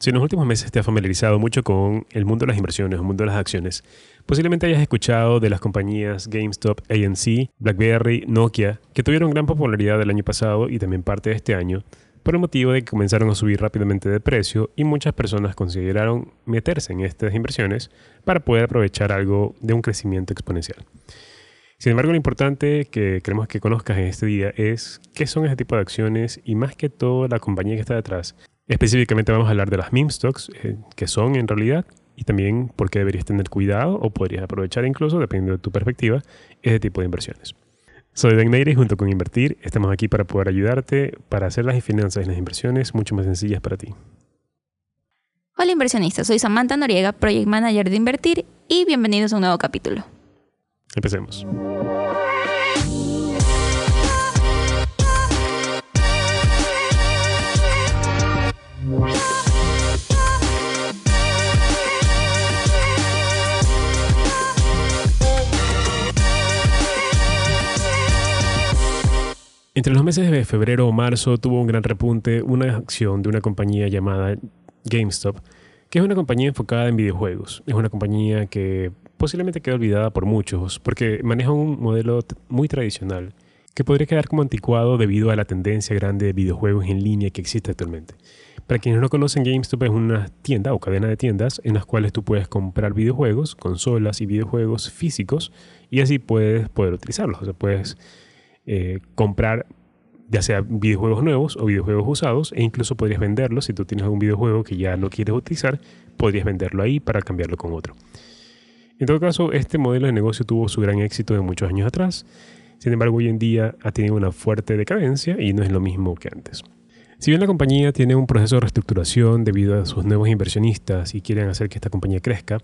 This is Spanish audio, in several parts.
Si en los últimos meses te has familiarizado mucho con el mundo de las inversiones, el mundo de las acciones, posiblemente hayas escuchado de las compañías GameStop, ANC, BlackBerry, Nokia, que tuvieron gran popularidad el año pasado y también parte de este año, por el motivo de que comenzaron a subir rápidamente de precio y muchas personas consideraron meterse en estas inversiones para poder aprovechar algo de un crecimiento exponencial. Sin embargo, lo importante que queremos que conozcas en este día es qué son ese tipo de acciones y más que todo la compañía que está detrás Específicamente vamos a hablar de las meme stocks, eh, que son en realidad, y también por qué deberías tener cuidado o podrías aprovechar incluso, dependiendo de tu perspectiva, ese tipo de inversiones. Soy Dan Neyre y junto con Invertir estamos aquí para poder ayudarte para hacer las finanzas y las inversiones mucho más sencillas para ti. Hola inversionistas, soy Samantha Noriega, Project Manager de Invertir y bienvenidos a un nuevo capítulo. Empecemos. Entre los meses de febrero o marzo tuvo un gran repunte una acción de una compañía llamada GameStop, que es una compañía enfocada en videojuegos. Es una compañía que posiblemente queda olvidada por muchos porque maneja un modelo muy tradicional que podría quedar como anticuado debido a la tendencia grande de videojuegos en línea que existe actualmente. Para quienes no conocen, GameStop es una tienda o cadena de tiendas en las cuales tú puedes comprar videojuegos, consolas y videojuegos físicos y así puedes poder utilizarlos. O sea, puedes eh, comprar ya sea videojuegos nuevos o videojuegos usados e incluso podrías venderlos si tú tienes algún videojuego que ya no quieres utilizar, podrías venderlo ahí para cambiarlo con otro. En todo caso, este modelo de negocio tuvo su gran éxito de muchos años atrás, sin embargo hoy en día ha tenido una fuerte decadencia y no es lo mismo que antes. Si bien la compañía tiene un proceso de reestructuración debido a sus nuevos inversionistas y quieren hacer que esta compañía crezca,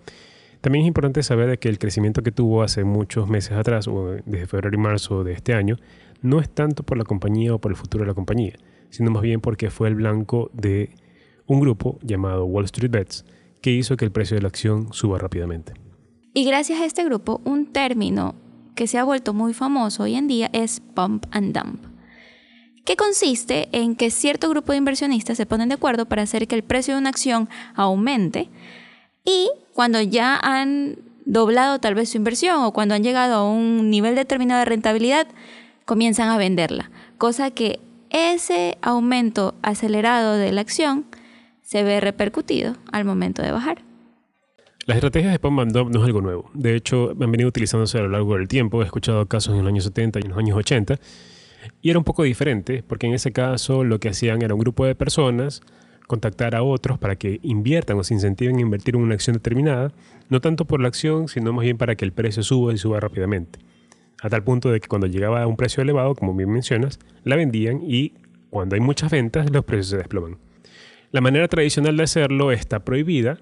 también es importante saber que el crecimiento que tuvo hace muchos meses atrás, o desde febrero y marzo de este año, no es tanto por la compañía o por el futuro de la compañía, sino más bien porque fue el blanco de un grupo llamado Wall Street Bets que hizo que el precio de la acción suba rápidamente. Y gracias a este grupo, un término que se ha vuelto muy famoso hoy en día es pump and dump, que consiste en que cierto grupo de inversionistas se ponen de acuerdo para hacer que el precio de una acción aumente y cuando ya han doblado tal vez su inversión o cuando han llegado a un nivel determinado de rentabilidad, comienzan a venderla. Cosa que ese aumento acelerado de la acción se ve repercutido al momento de bajar. Las estrategias de pump and dump no es algo nuevo. De hecho, han venido utilizándose a lo largo del tiempo. He escuchado casos en los años 70 y en los años 80. Y era un poco diferente, porque en ese caso lo que hacían era un grupo de personas contactar a otros para que inviertan o se incentiven a invertir en una acción determinada, no tanto por la acción, sino más bien para que el precio suba y suba rápidamente. A tal punto de que cuando llegaba a un precio elevado, como bien mencionas, la vendían y cuando hay muchas ventas, los precios se desploman. La manera tradicional de hacerlo está prohibida.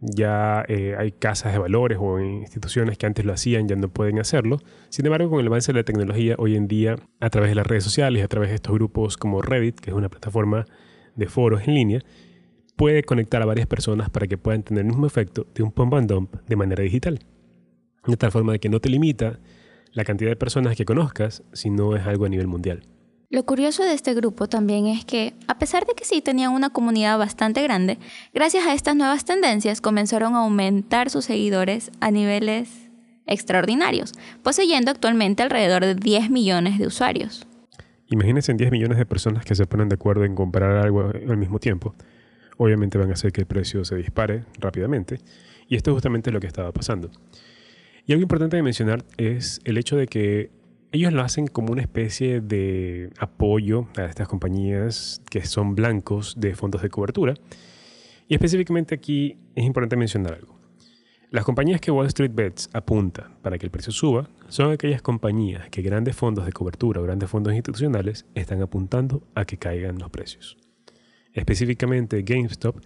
Ya eh, hay casas de valores o instituciones que antes lo hacían, ya no pueden hacerlo. Sin embargo, con el avance de la tecnología, hoy en día, a través de las redes sociales, a través de estos grupos como Reddit, que es una plataforma de foros en línea, puede conectar a varias personas para que puedan tener el mismo efecto de un pump and dump de manera digital. De tal forma de que no te limita la cantidad de personas que conozcas, sino es algo a nivel mundial. Lo curioso de este grupo también es que, a pesar de que sí tenían una comunidad bastante grande, gracias a estas nuevas tendencias comenzaron a aumentar sus seguidores a niveles extraordinarios, poseyendo actualmente alrededor de 10 millones de usuarios. Imagínense en 10 millones de personas que se ponen de acuerdo en comprar algo al mismo tiempo. Obviamente van a hacer que el precio se dispare rápidamente. Y esto es justamente lo que estaba pasando. Y algo importante de mencionar es el hecho de que ellos lo hacen como una especie de apoyo a estas compañías que son blancos de fondos de cobertura. Y específicamente aquí es importante mencionar algo. Las compañías que Wall Street Bets apunta para que el precio suba son aquellas compañías que grandes fondos de cobertura o grandes fondos institucionales están apuntando a que caigan los precios. Específicamente GameStop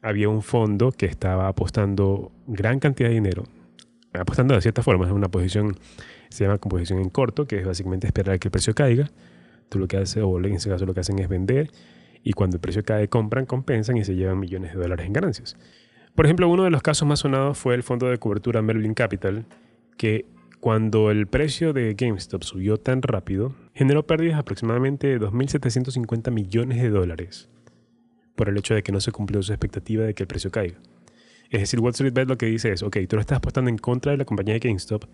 había un fondo que estaba apostando gran cantidad de dinero, apostando de cierta forma, es una posición, se llama composición en corto, que es básicamente esperar a que el precio caiga. Tú lo que haces, o en ese caso lo que hacen es vender, y cuando el precio cae compran, compensan y se llevan millones de dólares en ganancias. Por ejemplo, uno de los casos más sonados fue el fondo de cobertura Merlin Capital, que cuando el precio de GameStop subió tan rápido, generó pérdidas de aproximadamente 2.750 millones de dólares. por el hecho de que no se cumplió su expectativa de que el precio caiga. Es decir, Wall Street Bet lo que dice es, ok, tú lo estás apostando en contra de la compañía de GameStop,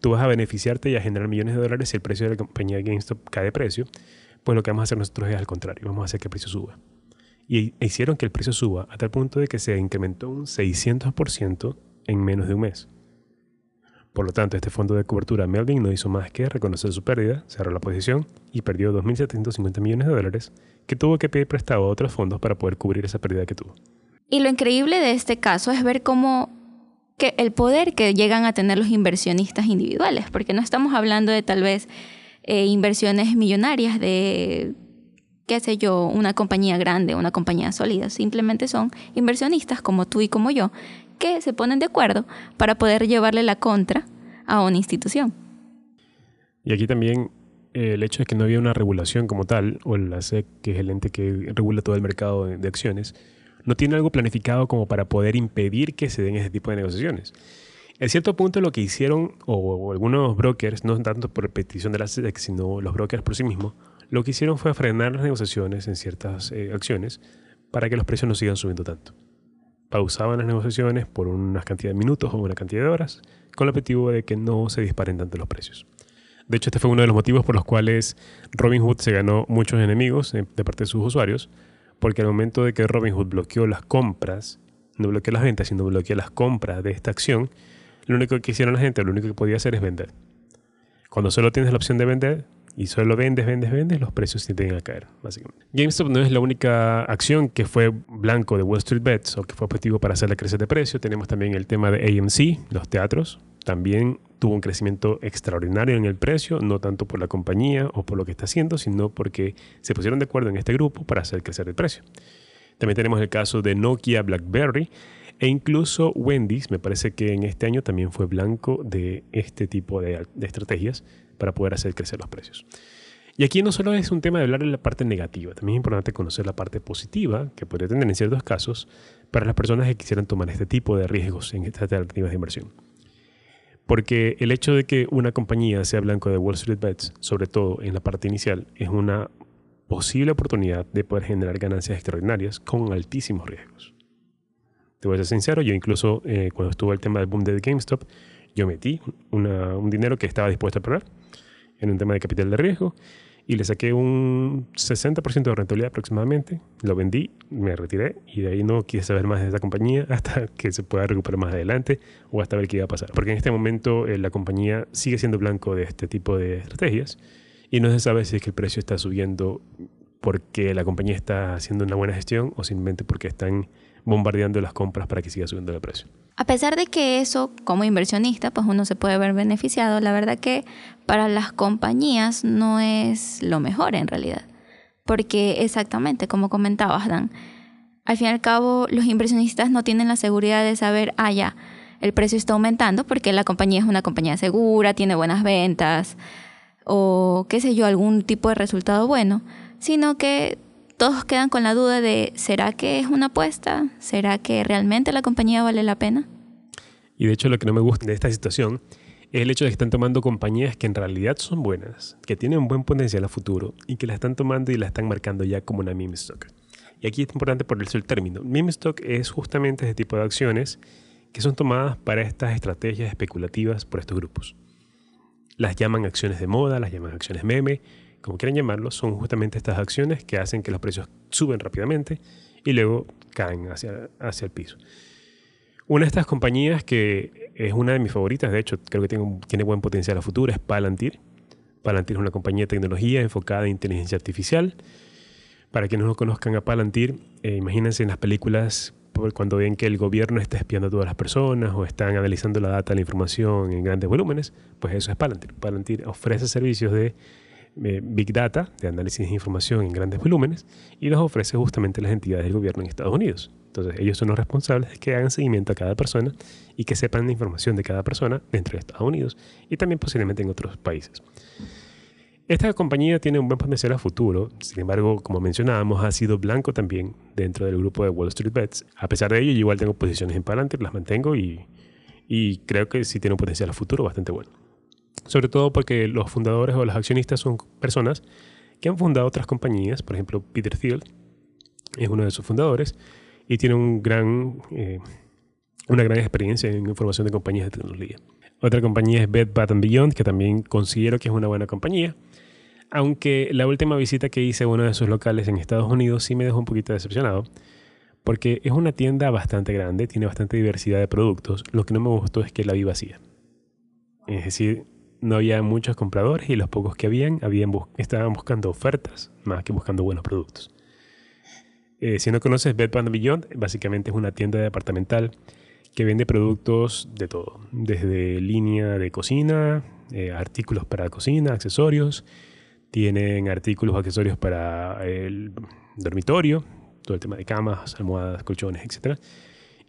tú vas a beneficiarte y a generar millones de dólares si el precio de la compañía de GameStop cae de precio, pues lo que vamos a hacer nosotros es al contrario, vamos a hacer que el precio suba. Y hicieron que el precio suba a tal punto de que se incrementó un 600% en menos de un mes. Por lo tanto, este fondo de cobertura Melvin no hizo más que reconocer su pérdida, cerró la posición y perdió 2.750 millones de dólares que tuvo que pedir prestado a otros fondos para poder cubrir esa pérdida que tuvo. Y lo increíble de este caso es ver cómo el poder que llegan a tener los inversionistas individuales, porque no estamos hablando de tal vez eh, inversiones millonarias de, qué sé yo, una compañía grande, una compañía sólida, simplemente son inversionistas como tú y como yo, que se ponen de acuerdo para poder llevarle la contra a una institución. Y aquí también eh, el hecho de que no había una regulación como tal, o la SEC, que es el ente que regula todo el mercado de, acciones, no tiene algo planificado como para poder impedir que se den ese tipo de negociaciones. En cierto punto lo que hicieron, o, algunos brokers, no tanto por petición de la SEC, sino los brokers por sí mismos, lo que hicieron fue frenar las negociaciones en ciertas eh, acciones para que los precios no sigan subiendo tanto pausaban las negociaciones por unas cantidad de minutos o una cantidad de horas, con el objetivo de que no se disparen tanto los precios. De hecho, este fue uno de los motivos por los cuales Robinhood se ganó muchos enemigos de parte de sus usuarios, porque al momento de que Robinhood bloqueó las compras, no bloqueó las ventas, sino bloqueó las compras de esta acción, lo único que hicieron la gente, lo único que podía hacer es vender. Cuando solo tienes la opción de vender, y solo vendes, vendes, vendes, los precios tienden a caer, básicamente. GameStop no es la única acción que fue blanco de Wall Street Bets o que fue objetivo para hacerle crecer de precio. Tenemos también el tema de AMC, los teatros. También tuvo un crecimiento extraordinario en el precio, no tanto por la compañía o por lo que está haciendo, sino porque se pusieron de acuerdo en este grupo para hacer crecer el precio. También tenemos el caso de Nokia BlackBerry e incluso Wendy's, me parece que en este año también fue blanco de este tipo de, estrategias para poder hacer crecer los precios. Y aquí no solo es un tema de hablar de la parte negativa, también es importante conocer la parte positiva que puede tener en ciertos casos para las personas que quisieran tomar este tipo de riesgos en estas alternativas de inversión. Porque el hecho de que una compañía sea blanco de Wall Street Bets, sobre todo en la parte inicial, es una posible oportunidad de poder generar ganancias extraordinarias con altísimos riesgos. Te voy a ser sincero, yo incluso eh, cuando estuvo el tema del boom de GameStop, yo metí un dinero que estaba dispuesto a perder en un tema de capital de riesgo y le saqué un 60% de rentabilidad aproximadamente, lo vendí, me retiré y de ahí no quise saber más de esa compañía hasta que se pueda recuperar más adelante o hasta ver qué iba a pasar. Porque en este momento eh, la compañía sigue siendo blanco de este tipo de estrategias y no se sabe si es que el precio está subiendo porque la compañía está haciendo una buena gestión o simplemente porque están bombardeando las compras para que siga subiendo el precio. A pesar de que eso, como inversionista, pues uno se puede ver beneficiado, la verdad que para las compañías no es lo mejor en realidad. Porque exactamente, como comentabas, Dan, al fin y al cabo los inversionistas no tienen la seguridad de saber, ah, ya, el precio está aumentando porque la compañía es una compañía segura, tiene buenas ventas o qué sé yo, algún tipo de resultado bueno, sino que todos quedan con la duda de, ¿será que es una apuesta? ¿Será que realmente la compañía vale la pena? Y de hecho lo que no me gusta de esta situación es el hecho de que están tomando compañías que en realidad son buenas, que tienen un buen potencial a futuro y que la están tomando y la están marcando ya como una meme stock. Y aquí es importante por el término. Meme stock es justamente ese tipo de acciones que son tomadas para estas estrategias especulativas por estos grupos. Las llaman acciones de moda, las llaman acciones meme, como quieran llamarlo, son justamente estas acciones que hacen que los precios suben rápidamente y luego caen hacia, hacia el piso. Una de estas compañías que es una de mis favoritas, de hecho creo que tiene, tiene buen potencial a futuro, es Palantir. Palantir es una compañía de tecnología enfocada en inteligencia artificial. Para quienes no conozcan a Palantir, eh, imagínense en las películas cuando ven que el gobierno está espiando a todas las personas o están analizando la data, la información en grandes volúmenes, pues eso es Palantir. Palantir ofrece servicios de eh, Big Data, de análisis de información en grandes volúmenes, y los ofrece justamente las entidades del gobierno en Estados Unidos. Entonces ellos son los responsables de que hagan seguimiento a cada persona y que sepan la información de cada persona dentro de Estados Unidos y también posiblemente en otros países. Esta compañía tiene un buen potencial a futuro, sin embargo, como mencionábamos, ha sido blanco también dentro del grupo de Wall Street Bets. A pesar de ello, yo igual tengo posiciones en Palantir, las mantengo y, y creo que sí tiene un potencial a futuro bastante bueno sobre todo porque los fundadores o los accionistas son personas que han fundado otras compañías, por ejemplo Peter Thiel, es uno de sus fundadores y tiene eh, una gran experiencia en información de compañías de tecnología. Otra compañía es Bed Bath Beyond, que también considero que es una buena compañía. Aunque la última visita que hice a uno de sus locales en Estados Unidos sí me dejó un poquito decepcionado, porque es una tienda bastante grande, tiene bastante diversidad de productos. Lo que no me gustó es que la vi vacía. Es decir, no había muchos compradores y los pocos que habían, habían estaban buscando ofertas más que buscando buenos productos. Eh, si no conoces Bed Bath Beyond, básicamente es una tienda departamental que vende productos de todo, desde línea de cocina, eh, artículos para cocina, accesorios, tienen artículos, accesorios para el dormitorio, todo el tema de camas, almohadas, colchones, etc.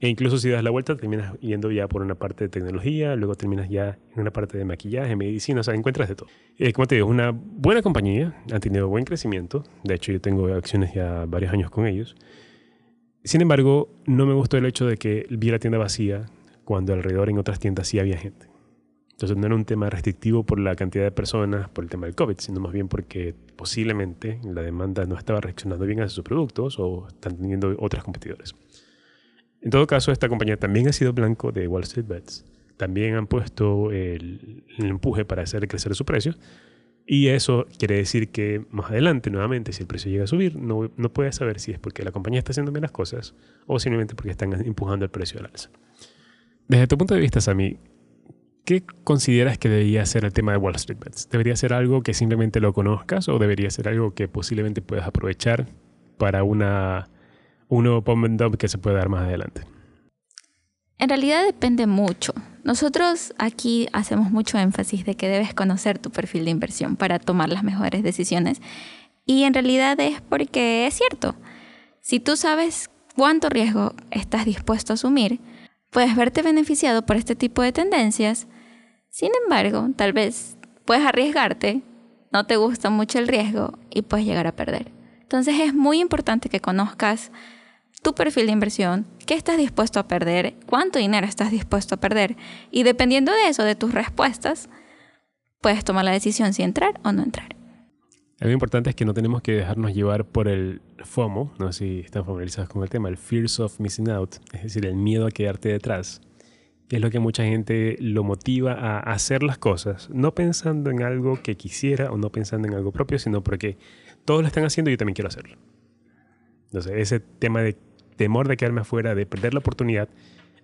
E incluso si das la vuelta, terminas yendo ya por una parte de tecnología, luego terminas ya en una parte de maquillaje, medicina, o sea, encuentras de todo. Eh, como te digo, es una buena compañía, han tenido buen crecimiento, de hecho yo tengo acciones ya varios años con ellos. Sin embargo, no me gustó el hecho de que vi la tienda vacía cuando alrededor en otras tiendas sí había gente. Entonces no era un tema restrictivo por la cantidad de personas, por el tema del COVID, sino más bien porque posiblemente la demanda no estaba reaccionando bien a sus productos o están teniendo otros competidores. En todo caso, esta compañía también ha sido blanco de Wall Street Bets. También han puesto el, empuje para hacer crecer su precio, y eso quiere decir que más adelante, nuevamente, si el precio llega a subir, no, no puedes saber si es porque la compañía está haciendo bien cosas o simplemente porque están empujando el precio al alza. Desde tu punto de vista, Sammy, ¿qué consideras que debería ser el tema de Wall Street Bets? ¿Debería ser algo que simplemente lo conozcas o debería ser algo que posiblemente puedas aprovechar para una, un nuevo pump dump que se pueda dar más adelante? En realidad depende mucho. Nosotros aquí hacemos mucho énfasis de que debes conocer tu perfil de inversión para tomar las mejores decisiones. Y en realidad es porque es cierto. Si tú sabes cuánto riesgo estás dispuesto a asumir, puedes verte beneficiado por este tipo de tendencias. Sin embargo, tal vez puedes arriesgarte, no te gusta mucho el riesgo y puedes llegar a perder. Entonces es muy importante que conozcas tu perfil de inversión, qué estás dispuesto a perder, cuánto dinero estás dispuesto a perder. Y dependiendo de eso, de tus respuestas, puedes tomar la decisión si entrar o no entrar. Lo importante es que no tenemos que dejarnos llevar por el FOMO, no sé si están familiarizados con el tema, el Fears of Missing Out, es decir, el miedo a quedarte detrás, es lo que mucha gente lo motiva a hacer las cosas, no pensando en algo que quisiera o no pensando en algo propio, sino porque todos lo están haciendo y yo también quiero hacerlo. Entonces, ese tema de temor de quedarme afuera, de perder la oportunidad,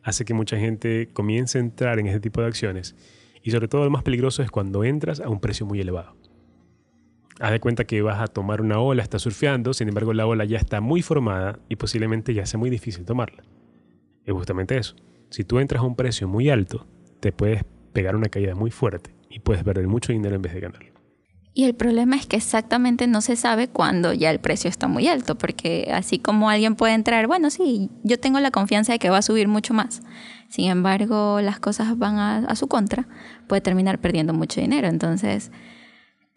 hace que mucha gente comience a entrar en ese tipo de acciones. Y sobre todo lo más peligroso es cuando entras a un precio muy elevado. Haz de cuenta que vas a tomar una ola, estás surfeando, sin embargo la ola ya está muy formada y posiblemente ya sea muy difícil tomarla. Es justamente eso. Si tú entras a un precio muy alto, te puedes pegar una caída muy fuerte y puedes perder mucho dinero en vez de ganarlo. Y el problema es que exactamente no se sabe cuándo ya el precio está muy alto, porque así como alguien puede entrar, bueno, sí, yo tengo la confianza de que va a subir mucho más. Sin embargo, las cosas van a, su contra, puede terminar perdiendo mucho dinero. Entonces,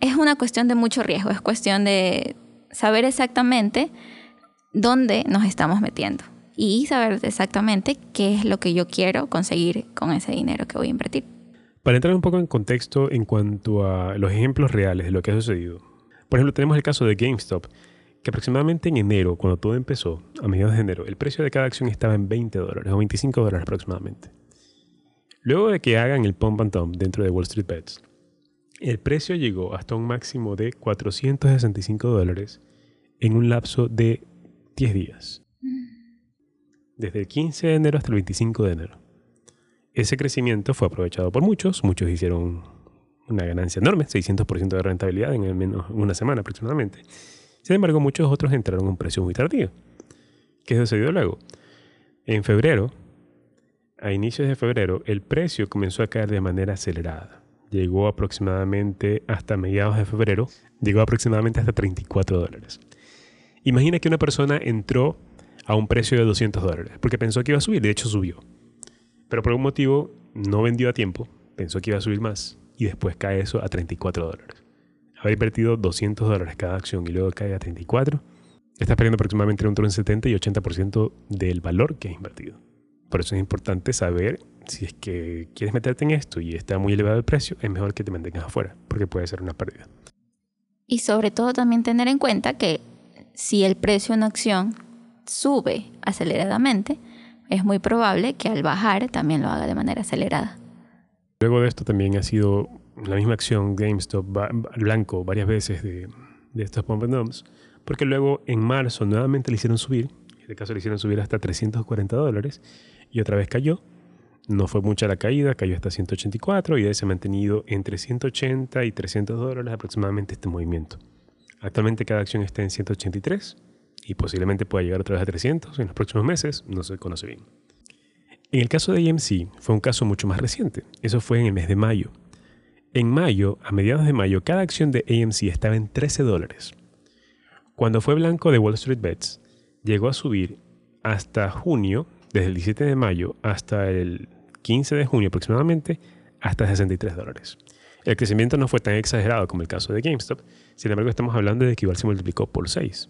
es una cuestión de mucho riesgo, es cuestión de saber exactamente dónde nos estamos metiendo y saber exactamente qué es lo que yo quiero conseguir con ese dinero que voy a invertir. Para entrar un poco en contexto en cuanto a los ejemplos reales de lo que ha sucedido. Por ejemplo, tenemos el caso de GameStop, que aproximadamente en enero, cuando todo empezó, a mediados de enero, el precio de cada acción estaba en 20 dólares o 25 dólares aproximadamente. Luego de que hagan el pump and dump dentro de Wall Street Bets, el precio llegó hasta un máximo de 465 dólares en un lapso de 10 días. Desde el 15 de enero hasta el 25 de enero. Ese crecimiento fue aprovechado por muchos, muchos hicieron una ganancia enorme, 600% de rentabilidad en al menos una semana aproximadamente. Sin embargo, muchos otros entraron a un precio muy tardío. ¿Qué sucedió luego? En febrero, a inicios de febrero, el precio comenzó a caer de manera acelerada. Llegó aproximadamente hasta mediados de febrero, llegó aproximadamente hasta 34 dólares. Imagina que una persona entró a un precio de 200 dólares, porque pensó que iba a subir, de hecho subió. Pero por algún motivo no vendió a tiempo, pensó que iba a subir más y después cae eso a 34 dólares. Haber invertido 200 dólares cada acción y luego cae a 34, estás perdiendo aproximadamente entre un 70 y 80% del valor que has invertido. Por eso es importante saber si es que quieres meterte en esto y está muy elevado el precio, es mejor que te mantengas afuera, porque puede ser una pérdida. Y sobre todo también tener en cuenta que si el precio una acción sube aceleradamente, es muy probable que al bajar también lo haga de manera acelerada. Luego de esto también ha sido la misma acción GameStop blanco varias veces de, de estos pump and dumps, porque luego en marzo nuevamente le hicieron subir, en este caso le hicieron subir hasta 340 dólares y otra vez cayó. No fue mucha la caída, cayó hasta 184 y se ha mantenido entre 180 y 300 dólares aproximadamente este movimiento. Actualmente cada acción está en 183 y posiblemente pueda llegar otra vez a 300 en los próximos meses, no se conoce bien. En el caso de AMC fue un caso mucho más reciente, eso fue en el mes de mayo. En mayo, a mediados de mayo, cada acción de AMC estaba en 13 dólares. Cuando fue blanco de Wall Street Bets, llegó a subir hasta junio, desde el 17 de mayo hasta el 15 de junio aproximadamente, hasta 63 dólares. El crecimiento no fue tan exagerado como el caso de GameStop, sin embargo estamos hablando de que igual se multiplicó por 6.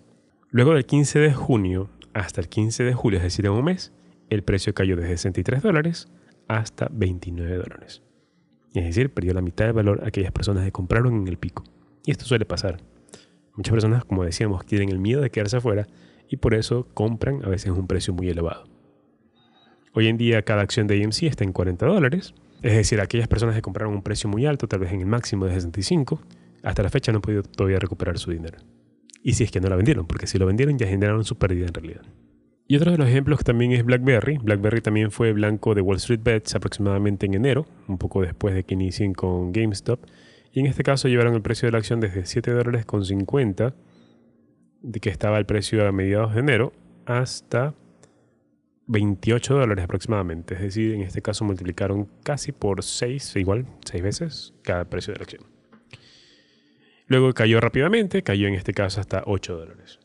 Luego del 15 de junio hasta el 15 de julio, es decir, en un mes, el precio cayó de 63 dólares hasta 29 dólares. Es decir, perdió la mitad del valor aquellas personas que compraron en el pico. Y esto suele pasar. Muchas personas, como decíamos, tienen el miedo de quedarse afuera y por eso compran a veces un precio muy elevado. Hoy en día cada acción de AMC está en 40 dólares, es decir, aquellas personas que compraron un precio muy alto, tal vez en el máximo de 65, hasta la fecha no han podido todavía recuperar su dinero. Y si es que no la vendieron, porque si lo vendieron ya generaron su pérdida en realidad. Y otro de los ejemplos también es BlackBerry. BlackBerry también fue blanco de Wall Street Bets aproximadamente en enero, un poco después de que inicien con GameStop. Y en este caso llevaron el precio de la acción desde 7 dólares con 50, de que estaba el precio a mediados de enero, hasta 28 dólares aproximadamente. Es decir, en este caso multiplicaron casi por 6, igual, 6 veces cada precio de la acción. Luego cayó rápidamente, cayó en este caso hasta 8 dólares.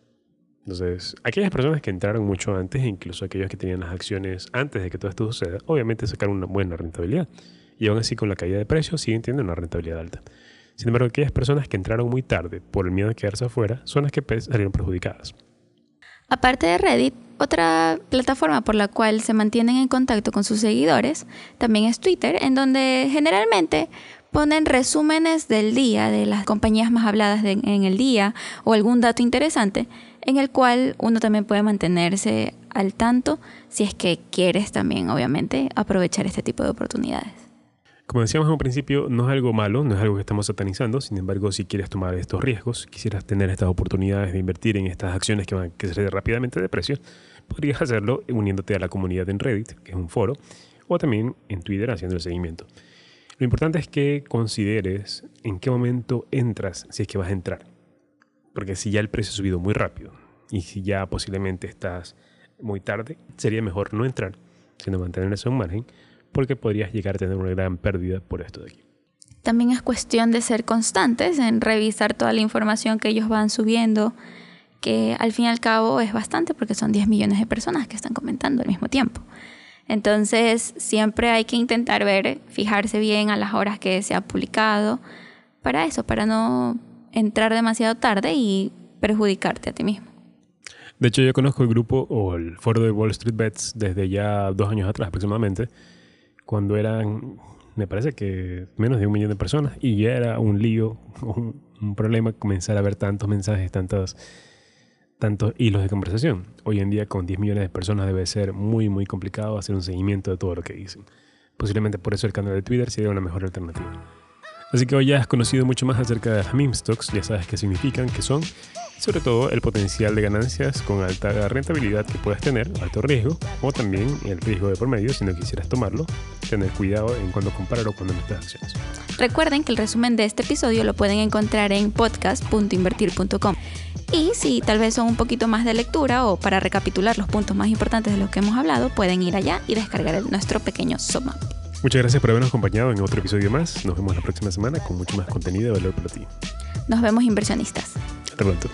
Entonces, aquellas personas que entraron mucho antes, incluso aquellos que tenían las acciones antes de que todo esto suceda, obviamente sacaron una buena rentabilidad. Y aún así, con la caída de precios, siguen teniendo una rentabilidad alta. Sin embargo, aquellas personas que entraron muy tarde por el miedo de quedarse afuera son las que salieron perjudicadas. Aparte de Reddit, otra plataforma por la cual se mantienen en contacto con sus seguidores también es Twitter, en donde generalmente ponen resúmenes del día, de las compañías más habladas en el día o algún dato interesante, en el cual uno también puede mantenerse al tanto si es que quieres también, obviamente, aprovechar este tipo de oportunidades. Como decíamos en un principio, no es algo malo, no es algo que estamos satanizando, sin embargo, si quieres tomar estos riesgos, quisieras tener estas oportunidades de invertir en estas acciones que van a crecer rápidamente de precio, podrías hacerlo uniéndote a la comunidad en Reddit, que es un foro, o también en Twitter haciendo el seguimiento. Lo importante es que consideres en qué momento entras, si es que vas a entrar. Porque si ya el precio ha subido muy rápido y si ya posiblemente estás muy tarde, sería mejor no entrar, sino mantenerse un margen, porque podrías llegar a tener una gran pérdida por esto de aquí. También es cuestión de ser constantes en revisar toda la información que ellos van subiendo, que al fin y al cabo es bastante porque son 10 millones de personas que están comentando al mismo tiempo. Entonces, siempre hay que intentar ver, fijarse bien a las horas que se ha publicado, para eso, para no entrar demasiado tarde y perjudicarte a ti mismo. De hecho, yo conozco el grupo o el foro de Wall Street Bets desde ya dos años atrás aproximadamente, cuando eran, me parece que menos de un millón de personas, y ya era un lío, un, un problema comenzar a ver tantos mensajes, tantos tantos hilos de conversación. Hoy en día con 10 millones de personas debe ser muy muy complicado hacer un seguimiento de todo lo que dicen. Posiblemente por eso el canal de Twitter sería una mejor alternativa. Así que hoy ya has conocido mucho más acerca de las meme stocks, ya sabes qué significan, qué son, y sobre todo el potencial de ganancias con alta rentabilidad que puedes tener, alto riesgo, o también el riesgo de por medio si no quisieras tomarlo, tener cuidado en cuando comprar o cuando meter acciones. Recuerden que el resumen de este episodio lo pueden encontrar en podcast.invertir.com. Y si tal vez son un poquito más de lectura o para recapitular los puntos más importantes de los que hemos hablado, pueden ir allá y descargar nuestro pequeño sum Muchas gracias por habernos acompañado en otro episodio más. Nos vemos la próxima semana con mucho más contenido de valor para ti. Nos vemos inversionistas. Hasta pronto.